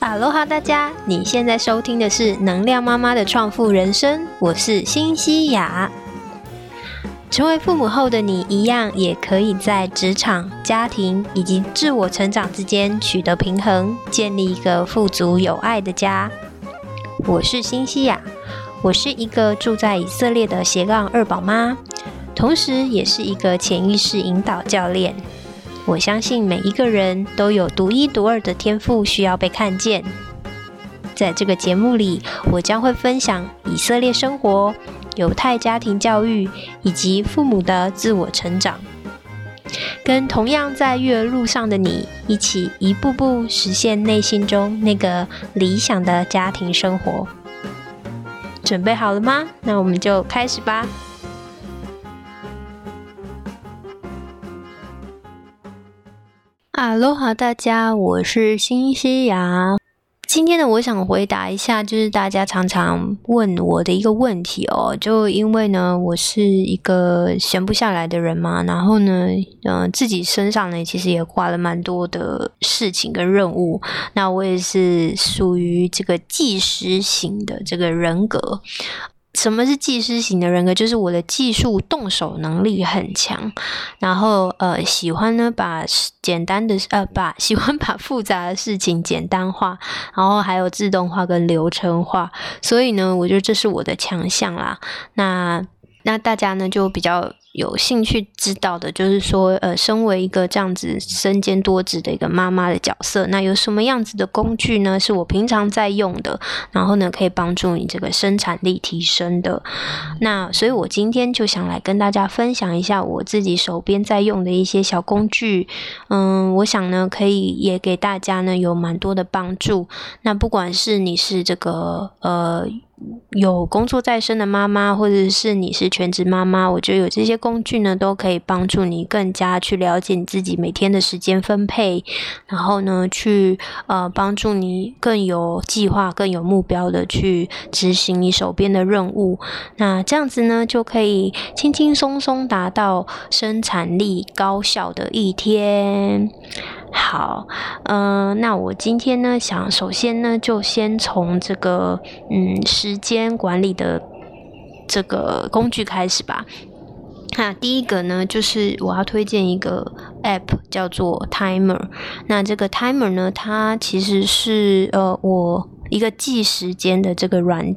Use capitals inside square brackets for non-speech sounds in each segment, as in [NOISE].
哈喽哈，大家！你现在收听的是能量妈妈的创富人生，我是新西亚。成为父母后的你，一样也可以在职场、家庭以及自我成长之间取得平衡，建立一个富足有爱的家。我是新西亚，我是一个住在以色列的斜杠二宝妈，同时也是一个潜意识引导教练。我相信每一个人都有独一无二的天赋，需要被看见。在这个节目里，我将会分享以色列生活、犹太家庭教育以及父母的自我成长，跟同样在育儿路上的你一起，一步步实现内心中那个理想的家庭生活。准备好了吗？那我们就开始吧。哈喽哈，大家，我是新西亚。今天呢，我想回答一下，就是大家常常问我的一个问题哦。就因为呢，我是一个闲不下来的人嘛，然后呢，嗯，自己身上呢，其实也挂了蛮多的事情跟任务。那我也是属于这个计时型的这个人格。什么是技师型的人格？就是我的技术动手能力很强，然后呃喜欢呢把简单的呃 [LAUGHS] 把喜欢把复杂的事情简单化，然后还有自动化跟流程化，所以呢，我觉得这是我的强项啦。那那大家呢就比较。有兴趣知道的，就是说，呃，身为一个这样子身兼多职的一个妈妈的角色，那有什么样子的工具呢？是我平常在用的，然后呢，可以帮助你这个生产力提升的。那所以，我今天就想来跟大家分享一下我自己手边在用的一些小工具。嗯，我想呢，可以也给大家呢有蛮多的帮助。那不管是你是这个呃。有工作在身的妈妈，或者是你是全职妈妈，我觉得有这些工具呢，都可以帮助你更加去了解你自己每天的时间分配，然后呢，去呃帮助你更有计划、更有目标的去执行你手边的任务。那这样子呢，就可以轻轻松松达到生产力高效的一天。好，嗯，那我今天呢，想首先呢，就先从这个嗯时间管理的这个工具开始吧。那第一个呢，就是我要推荐一个 App，叫做 Timer。那这个 Timer 呢，它其实是呃我一个记时间的这个软。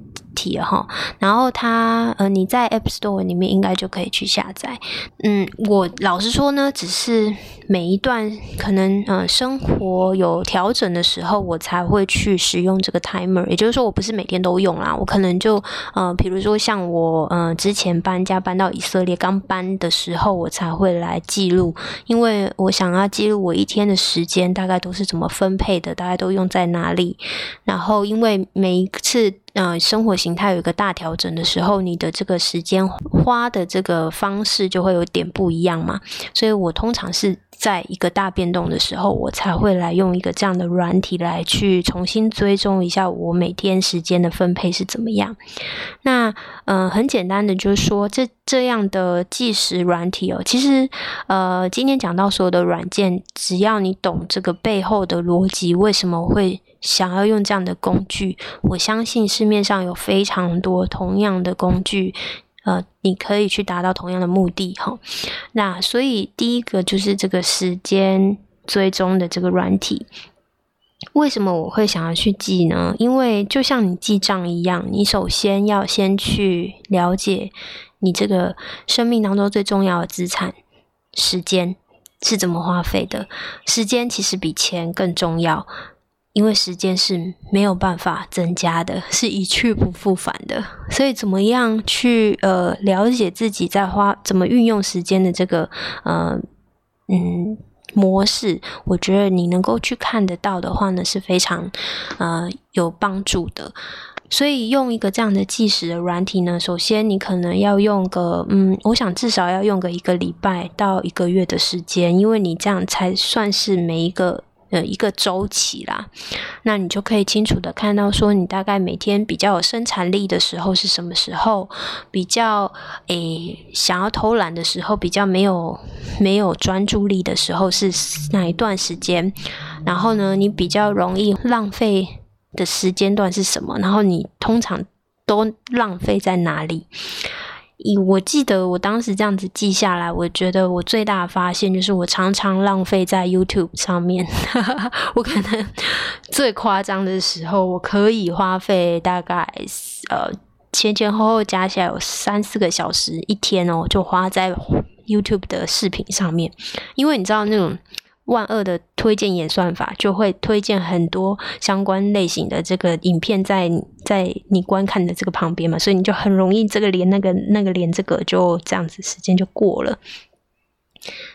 哈，然后它呃，你在 App Store 里面应该就可以去下载。嗯，我老实说呢，只是每一段可能呃生活有调整的时候，我才会去使用这个 Timer。也就是说，我不是每天都用啦，我可能就呃，比如说像我呃之前搬家搬到以色列刚搬的时候，我才会来记录，因为我想要记录我一天的时间大概都是怎么分配的，大概都用在哪里。然后因为每一次。呃，生活形态有一个大调整的时候，你的这个时间花的这个方式就会有点不一样嘛。所以我通常是在一个大变动的时候，我才会来用一个这样的软体来去重新追踪一下我每天时间的分配是怎么样。那呃，很简单的就是说，这这样的计时软体哦，其实呃，今天讲到所有的软件，只要你懂这个背后的逻辑，为什么会？想要用这样的工具，我相信市面上有非常多同样的工具，呃，你可以去达到同样的目的哈。那所以第一个就是这个时间追踪的这个软体，为什么我会想要去记呢？因为就像你记账一样，你首先要先去了解你这个生命当中最重要的资产——时间是怎么花费的。时间其实比钱更重要。因为时间是没有办法增加的，是一去不复返的，所以怎么样去呃了解自己在花怎么运用时间的这个呃嗯模式？我觉得你能够去看得到的话呢，是非常呃有帮助的。所以用一个这样的计时的软体呢，首先你可能要用个嗯，我想至少要用个一个礼拜到一个月的时间，因为你这样才算是每一个。呃一个周期啦。那你就可以清楚的看到说，你大概每天比较有生产力的时候是什么时候，比较诶想要偷懒的时候，比较没有没有专注力的时候是哪一段时间。然后呢，你比较容易浪费的时间段是什么？然后你通常都浪费在哪里？以我记得我当时这样子记下来，我觉得我最大的发现就是我常常浪费在 YouTube 上面。[LAUGHS] 我可能最夸张的时候，我可以花费大概呃前前后后加起来有三四个小时一天哦，就花在 YouTube 的视频上面，因为你知道那种。万恶的推荐演算法就会推荐很多相关类型的这个影片在在你观看的这个旁边嘛，所以你就很容易这个连那个那个连这个就这样子时间就过了。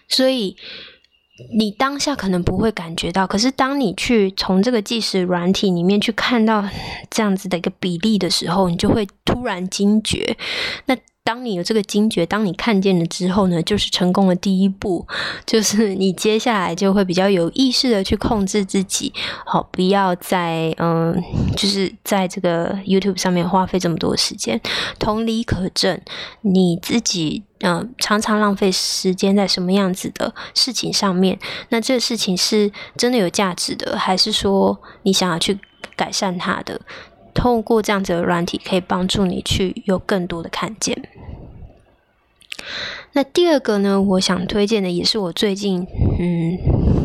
所以你当下可能不会感觉到，可是当你去从这个计时软体里面去看到这样子的一个比例的时候，你就会突然惊觉那。当你有这个惊觉，当你看见了之后呢，就是成功的第一步，就是你接下来就会比较有意识的去控制自己，好，不要在嗯，就是在这个 YouTube 上面花费这么多时间。同理可证，你自己嗯，常常浪费时间在什么样子的事情上面？那这个事情是真的有价值的，还是说你想要去改善它的？透过这样子的软体，可以帮助你去有更多的看见。那第二个呢，我想推荐的也是我最近，嗯，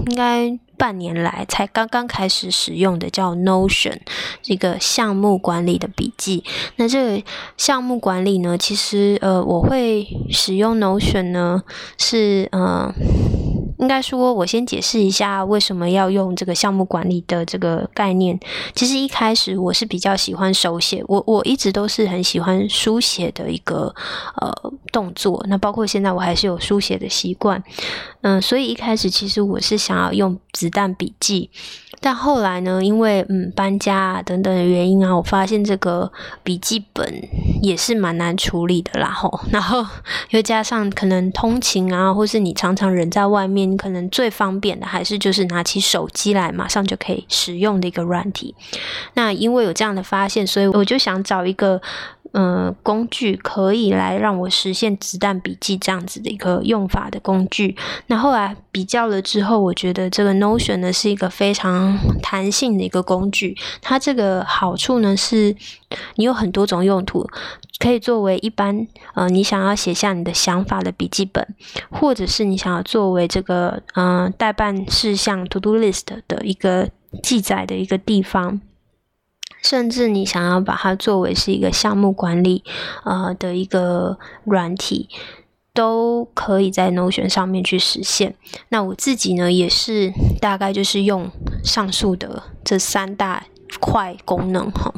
应该半年来才刚刚开始使用的，叫 Notion，一个项目管理的笔记。那这个项目管理呢，其实呃，我会使用 Notion 呢，是呃。应该说，我先解释一下为什么要用这个项目管理的这个概念。其实一开始我是比较喜欢手写，我我一直都是很喜欢书写的一个呃动作。那包括现在我还是有书写的习惯，嗯，所以一开始其实我是想要用子弹笔记。但后来呢，因为嗯搬家啊等等的原因啊，我发现这个笔记本也是蛮难处理的啦吼。[LAUGHS] 然后又加上可能通勤啊，或是你常常人在外面，可能最方便的还是就是拿起手机来，马上就可以使用的一个软体。那因为有这样的发现，所以我就想找一个。嗯，工具可以来让我实现子弹笔记这样子的一个用法的工具。那后来比较了之后，我觉得这个 Notion 呢是一个非常弹性的一个工具。它这个好处呢是，你有很多种用途，可以作为一般呃你想要写下你的想法的笔记本，或者是你想要作为这个嗯代办事项 To Do List 的一个记载的一个地方。甚至你想要把它作为是一个项目管理，呃的一个软体，都可以在 Notion 上面去实现。那我自己呢，也是大概就是用上述的这三大。快功能哈，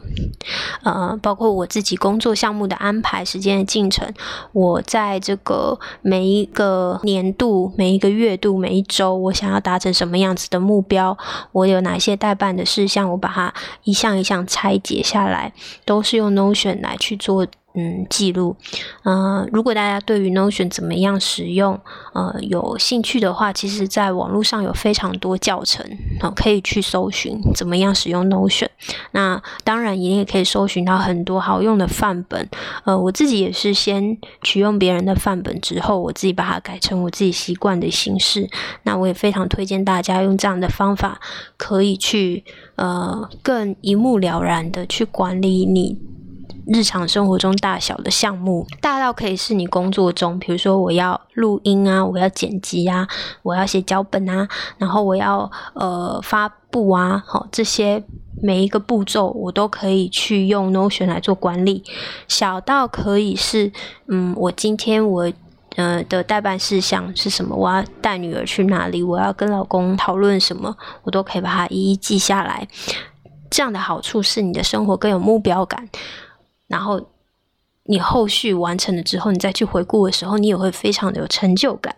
呃，包括我自己工作项目的安排、时间的进程，我在这个每一个年度、每一个月度、每一周，我想要达成什么样子的目标，我有哪些代办的事项，我把它一项一项拆解下来，都是用 Notion 来去做。嗯，记录，嗯，如果大家对于 Notion 怎么样使用，呃，有兴趣的话，其实在网络上有非常多教程，哦，可以去搜寻怎么样使用 Notion。那当然，你也可以搜寻到很多好用的范本。呃，我自己也是先取用别人的范本之后，我自己把它改成我自己习惯的形式。那我也非常推荐大家用这样的方法，可以去呃更一目了然的去管理你。日常生活中大小的项目，大到可以是你工作中，比如说我要录音啊，我要剪辑啊，我要写脚本啊，然后我要呃发布啊，好这些每一个步骤我都可以去用 Notion 来做管理。小到可以是嗯，我今天我呃的代办事项是什么？我要带女儿去哪里？我要跟老公讨论什么？我都可以把它一一记下来。这样的好处是你的生活更有目标感。然后你后续完成了之后，你再去回顾的时候，你也会非常的有成就感。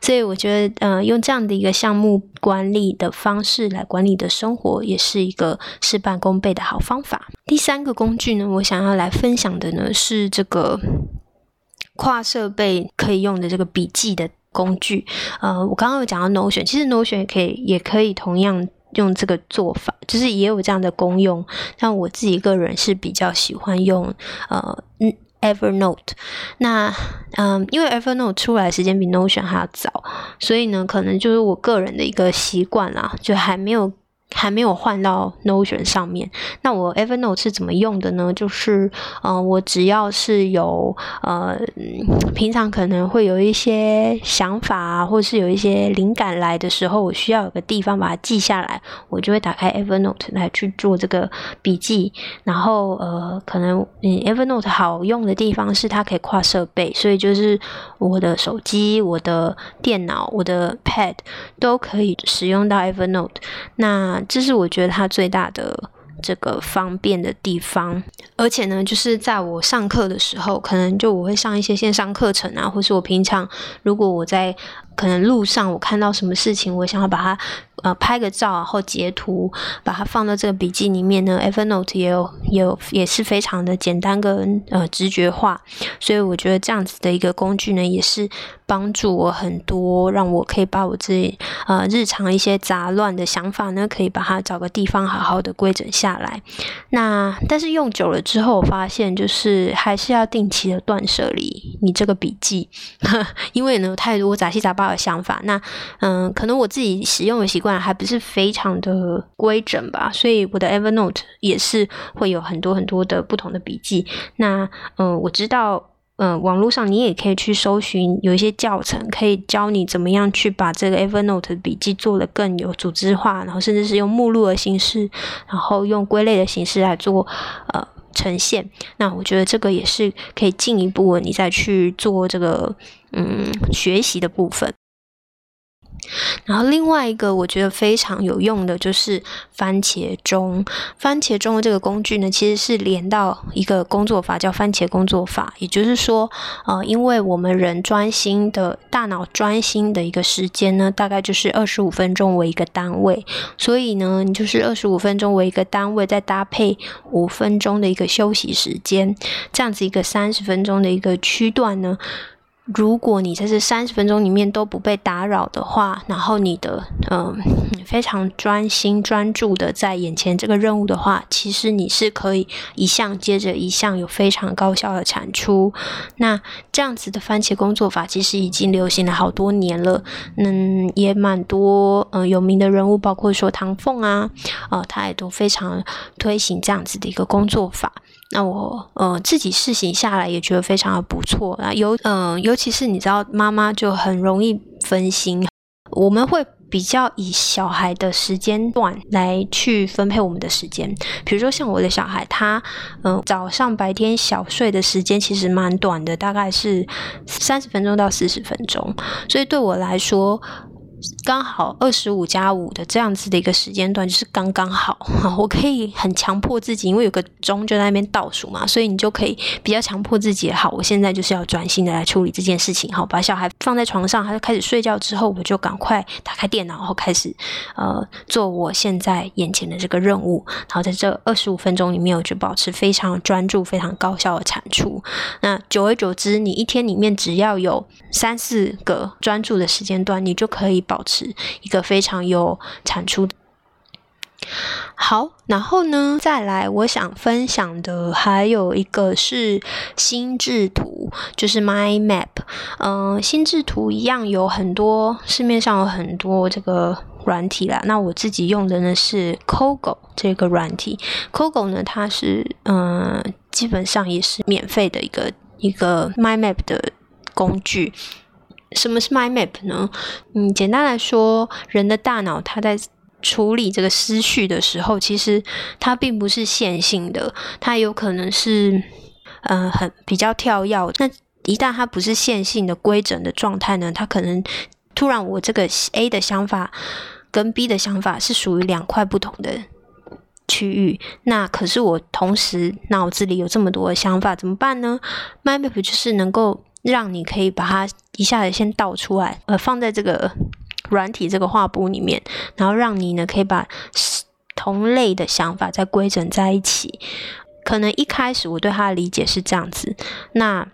所以我觉得，呃，用这样的一个项目管理的方式来管理的生活，也是一个事半功倍的好方法。第三个工具呢，我想要来分享的呢是这个跨设备可以用的这个笔记的工具。呃，我刚刚有讲到 Notion，其实 Notion 也可以，也可以同样。用这个做法，就是也有这样的功用。但我自己个人是比较喜欢用呃嗯 Evernote。那嗯，因为 Evernote 出来时间比 Notion 还要早，所以呢，可能就是我个人的一个习惯啦，就还没有。还没有换到 Notion 上面，那我 Evernote 是怎么用的呢？就是，呃，我只要是有，呃，平常可能会有一些想法啊，或是有一些灵感来的时候，我需要有个地方把它记下来，我就会打开 Evernote 来去做这个笔记。然后，呃，可能嗯 Evernote 好用的地方是它可以跨设备，所以就是我的手机、我的电脑、我的 Pad 都可以使用到 Evernote。那这是我觉得它最大的这个方便的地方，而且呢，就是在我上课的时候，可能就我会上一些线上课程啊，或是我平常如果我在可能路上我看到什么事情，我想要把它。呃，拍个照然后截图，把它放到这个笔记里面呢。Evernote 也有，也有，也是非常的简单跟呃直觉化，所以我觉得这样子的一个工具呢，也是帮助我很多，让我可以把我自己呃日常一些杂乱的想法呢，可以把它找个地方好好的规整下来。那但是用久了之后，我发现就是还是要定期的断舍离你这个笔记，[LAUGHS] 因为呢太多杂七杂八的想法。那嗯，可能我自己使用的习惯。还不是非常的规整吧，所以我的 Evernote 也是会有很多很多的不同的笔记。那嗯，我知道，嗯，网络上你也可以去搜寻，有一些教程可以教你怎么样去把这个 Evernote 的笔记做得更有组织化，然后甚至是用目录的形式，然后用归类的形式来做呃呈现。那我觉得这个也是可以进一步你再去做这个嗯学习的部分。然后另外一个我觉得非常有用的就是番茄钟。番茄钟的这个工具呢，其实是连到一个工作法叫番茄工作法。也就是说，呃，因为我们人专心的大脑专心的一个时间呢，大概就是二十五分钟为一个单位。所以呢，你就是二十五分钟为一个单位，再搭配五分钟的一个休息时间，这样子一个三十分钟的一个区段呢。如果你在这三十分钟里面都不被打扰的话，然后你的嗯非常专心专注的在眼前这个任务的话，其实你是可以一项接着一项有非常高效的产出。那这样子的番茄工作法其实已经流行了好多年了，嗯，也蛮多嗯有名的人物，包括说唐凤啊，呃，他也都非常推行这样子的一个工作法。那我呃自己试行下来也觉得非常的不错啊，尤嗯尤其是你知道妈妈就很容易分心，我们会比较以小孩的时间段来去分配我们的时间，比如说像我的小孩，他嗯早上白天小睡的时间其实蛮短的，大概是三十分钟到四十分钟，所以对我来说。刚好二十五加五的这样子的一个时间段，就是刚刚好。[LAUGHS] 我可以很强迫自己，因为有个钟就在那边倒数嘛，所以你就可以比较强迫自己。好，我现在就是要专心的来处理这件事情。好，把小孩放在床上，他就开始睡觉之后，我就赶快打开电脑，然后开始呃做我现在眼前的这个任务。然后在这二十五分钟里面，我就保持非常专注、非常高效的产出。那久而久之，你一天里面只要有三四个专注的时间段，你就可以保。持持一个非常有产出。好，然后呢，再来，我想分享的还有一个是心智图，就是 My Map。嗯，心智图一样有很多，市面上有很多这个软体啦。那我自己用的呢是 Cogo 这个软体。Cogo 呢，它是嗯，基本上也是免费的一个一个 My Map 的工具。什么是 mind map 呢？嗯，简单来说，人的大脑它在处理这个思绪的时候，其实它并不是线性的，它有可能是嗯很比较跳跃。那一旦它不是线性的规整的状态呢，它可能突然我这个 A 的想法跟 B 的想法是属于两块不同的区域。那可是我同时脑子里有这么多的想法，怎么办呢？mind map 就是能够。让你可以把它一下子先倒出来，呃，放在这个软体这个画布里面，然后让你呢可以把同类的想法再规整在一起。可能一开始我对它的理解是这样子，那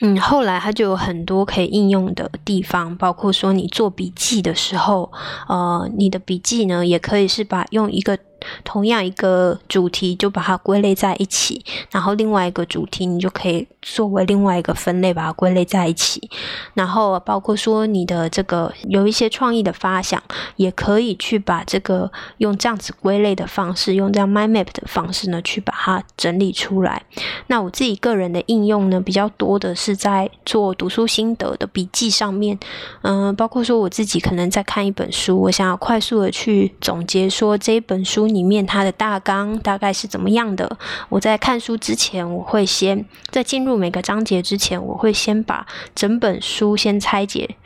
嗯，后来它就有很多可以应用的地方，包括说你做笔记的时候，呃，你的笔记呢也可以是把用一个。同样一个主题就把它归类在一起，然后另外一个主题你就可以作为另外一个分类把它归类在一起，然后包括说你的这个有一些创意的发想，也可以去把这个用这样子归类的方式，用这样 mind map 的方式呢去把它整理出来。那我自己个人的应用呢比较多的是在做读书心得的笔记上面，嗯，包括说我自己可能在看一本书，我想要快速的去总结说这一本书。里面它的大纲大概是怎么样的？我在看书之前，我会先在进入每个章节之前，我会先把整本书先拆解，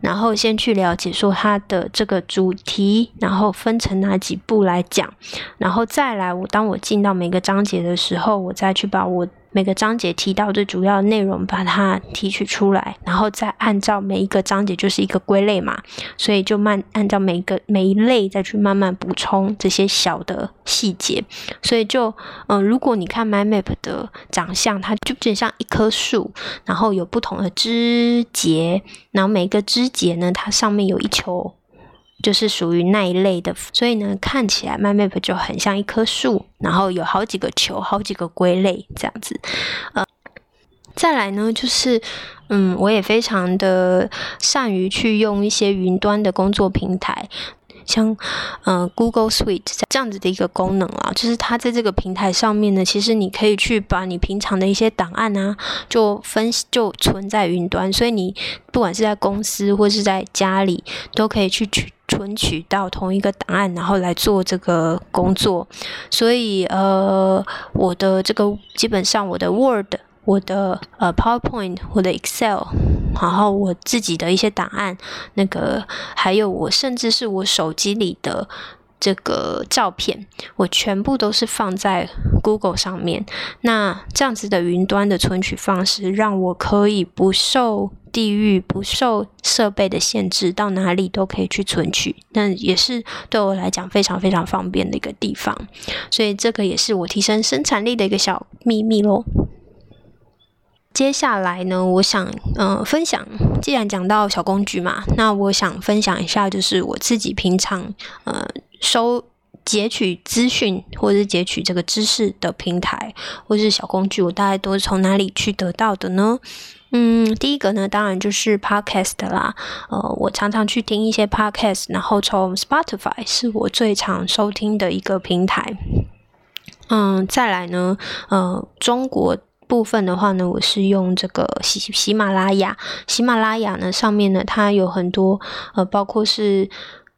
然后先去了解说它的这个主题，然后分成哪几步来讲，然后再来我当我进到每个章节的时候，我再去把我。每个章节提到最主要的内容，把它提取出来，然后再按照每一个章节就是一个归类嘛，所以就慢按照每一个每一类再去慢慢补充这些小的细节。所以就嗯，如果你看 My Map 的长相，它就有点像一棵树，然后有不同的枝节，然后每个枝节呢，它上面有一球。就是属于那一类的，所以呢，看起来 My Map 就很像一棵树，然后有好几个球，好几个归类这样子。呃，再来呢，就是嗯，我也非常的善于去用一些云端的工作平台。像嗯 Google Suite 这样子的一个功能啊，就是它在这个平台上面呢，其实你可以去把你平常的一些档案啊，就分就存在云端，所以你不管是在公司或是在家里，都可以去取存取到同一个档案，然后来做这个工作。所以呃，我的这个基本上我的 Word。我的呃 PowerPoint，我的 Excel，然后我自己的一些档案，那个还有我甚至是我手机里的这个照片，我全部都是放在 Google 上面。那这样子的云端的存取方式，让我可以不受地域、不受设备的限制，到哪里都可以去存取。那也是对我来讲非常非常方便的一个地方。所以这个也是我提升生产力的一个小秘密喽。接下来呢，我想嗯分享，既然讲到小工具嘛，那我想分享一下，就是我自己平常呃收截取资讯或者是截取这个知识的平台或是小工具，我大概都是从哪里去得到的呢？嗯，第一个呢，当然就是 podcast 啦，呃，我常常去听一些 podcast，然后从 Spotify 是我最常收听的一个平台。嗯，再来呢，呃，中国。部分的话呢，我是用这个喜喜马拉雅，喜马拉雅呢上面呢，它有很多呃，包括是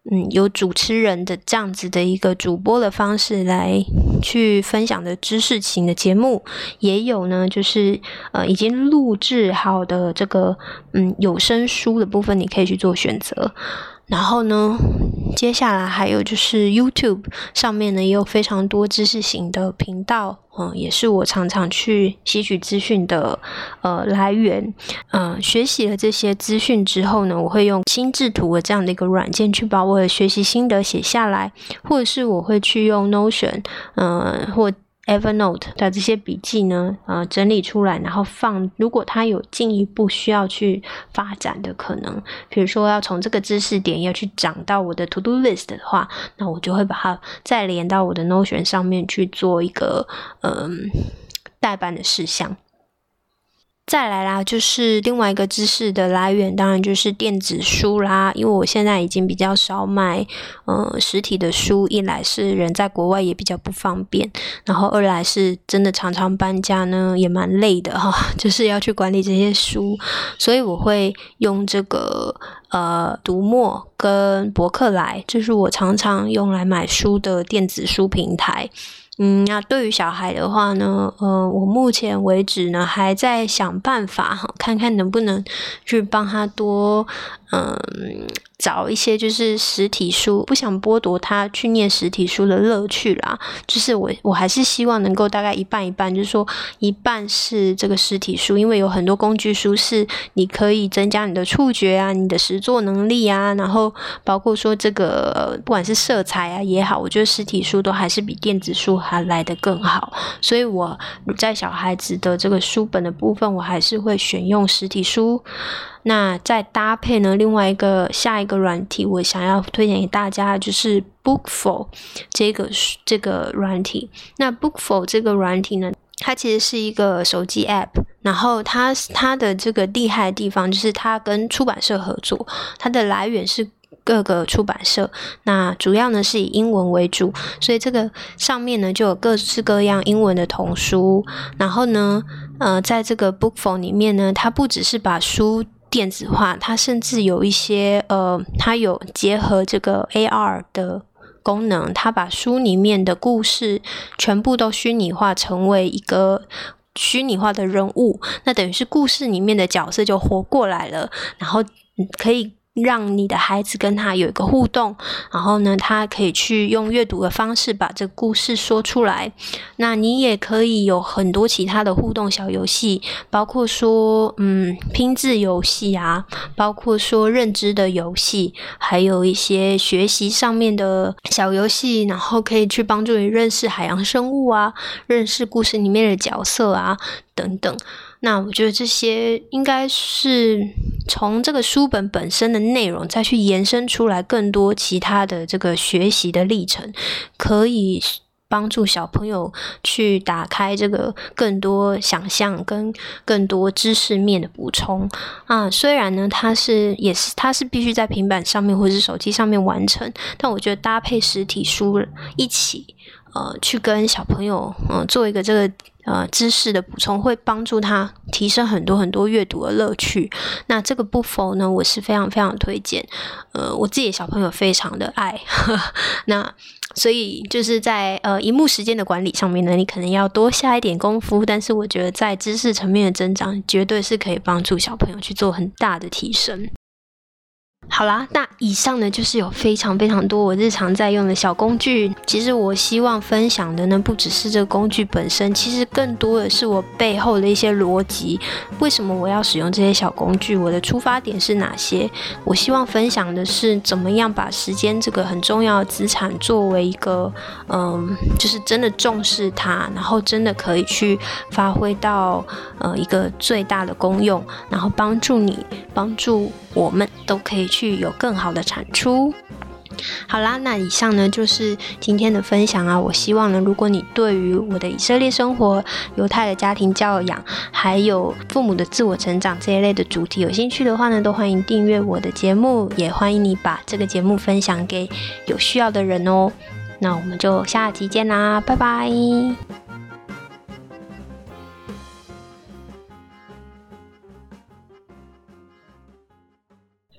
嗯有主持人的这样子的一个主播的方式来去分享的知识型的节目，也有呢就是呃已经录制好的这个嗯有声书的部分，你可以去做选择。然后呢，接下来还有就是 YouTube 上面呢也有非常多知识型的频道，嗯，也是我常常去吸取资讯的呃来源。嗯，学习了这些资讯之后呢，我会用心智图的这样的一个软件去把我的学习心得写下来，或者是我会去用 Notion，嗯，或 Evernote 的这些笔记呢，呃，整理出来，然后放。如果它有进一步需要去发展的可能，比如说要从这个知识点要去涨到我的 To Do List 的话，那我就会把它再连到我的 Notion 上面去做一个嗯代办的事项。再来啦，就是另外一个知识的来源，当然就是电子书啦。因为我现在已经比较少买，呃，实体的书。一来是人在国外也比较不方便，然后二来是真的常常搬家呢，也蛮累的哈，[LAUGHS] 就是要去管理这些书。所以我会用这个呃读墨跟博客来，就是我常常用来买书的电子书平台。嗯，那对于小孩的话呢，呃，我目前为止呢还在想办法哈，看看能不能去帮他多嗯，找一些就是实体书，不想剥夺他去念实体书的乐趣啦。就是我我还是希望能够大概一半一半，就是说一半是这个实体书，因为有很多工具书是你可以增加你的触觉啊，你的实作能力啊，然后包括说这个不管是色彩啊也好，我觉得实体书都还是比电子书还来得更好。所以我在小孩子的这个书本的部分，我还是会选用实体书。那再搭配呢？另外一个下一个软体，我想要推荐给大家就是 Bookful 这个这个软体。那 Bookful 这个软体呢，它其实是一个手机 App，然后它它的这个厉害的地方就是它跟出版社合作，它的来源是各个出版社。那主要呢是以英文为主，所以这个上面呢就有各式各样英文的童书。然后呢，呃，在这个 Bookful 里面呢，它不只是把书电子化，它甚至有一些呃，它有结合这个 AR 的功能，它把书里面的故事全部都虚拟化，成为一个虚拟化的人物，那等于是故事里面的角色就活过来了，然后可以。让你的孩子跟他有一个互动，然后呢，他可以去用阅读的方式把这个故事说出来。那你也可以有很多其他的互动小游戏，包括说，嗯，拼字游戏啊，包括说认知的游戏，还有一些学习上面的小游戏，然后可以去帮助你认识海洋生物啊，认识故事里面的角色啊，等等。那我觉得这些应该是从这个书本本身的内容再去延伸出来更多其他的这个学习的历程，可以帮助小朋友去打开这个更多想象跟更多知识面的补充啊。虽然呢，它是也是它是必须在平板上面或者是手机上面完成，但我觉得搭配实体书一起呃去跟小朋友嗯做一个这个。呃，知识的补充会帮助他提升很多很多阅读的乐趣。那这个不否呢？我是非常非常推荐。呃，我自己的小朋友非常的爱。[LAUGHS] 那所以就是在呃，荧幕时间的管理上面呢，你可能要多下一点功夫。但是我觉得在知识层面的增长，绝对是可以帮助小朋友去做很大的提升。好啦，那以上呢就是有非常非常多我日常在用的小工具。其实我希望分享的呢，不只是这个工具本身，其实更多的是我背后的一些逻辑。为什么我要使用这些小工具？我的出发点是哪些？我希望分享的是怎么样把时间这个很重要的资产作为一个，嗯，就是真的重视它，然后真的可以去发挥到呃一个最大的功用，然后帮助你，帮助我们都可以。去有更好的产出。好啦，那以上呢就是今天的分享啊。我希望呢，如果你对于我的以色列生活、犹太的家庭教养，还有父母的自我成长这一类的主题有兴趣的话呢，都欢迎订阅我的节目，也欢迎你把这个节目分享给有需要的人哦。那我们就下期见啦，拜拜。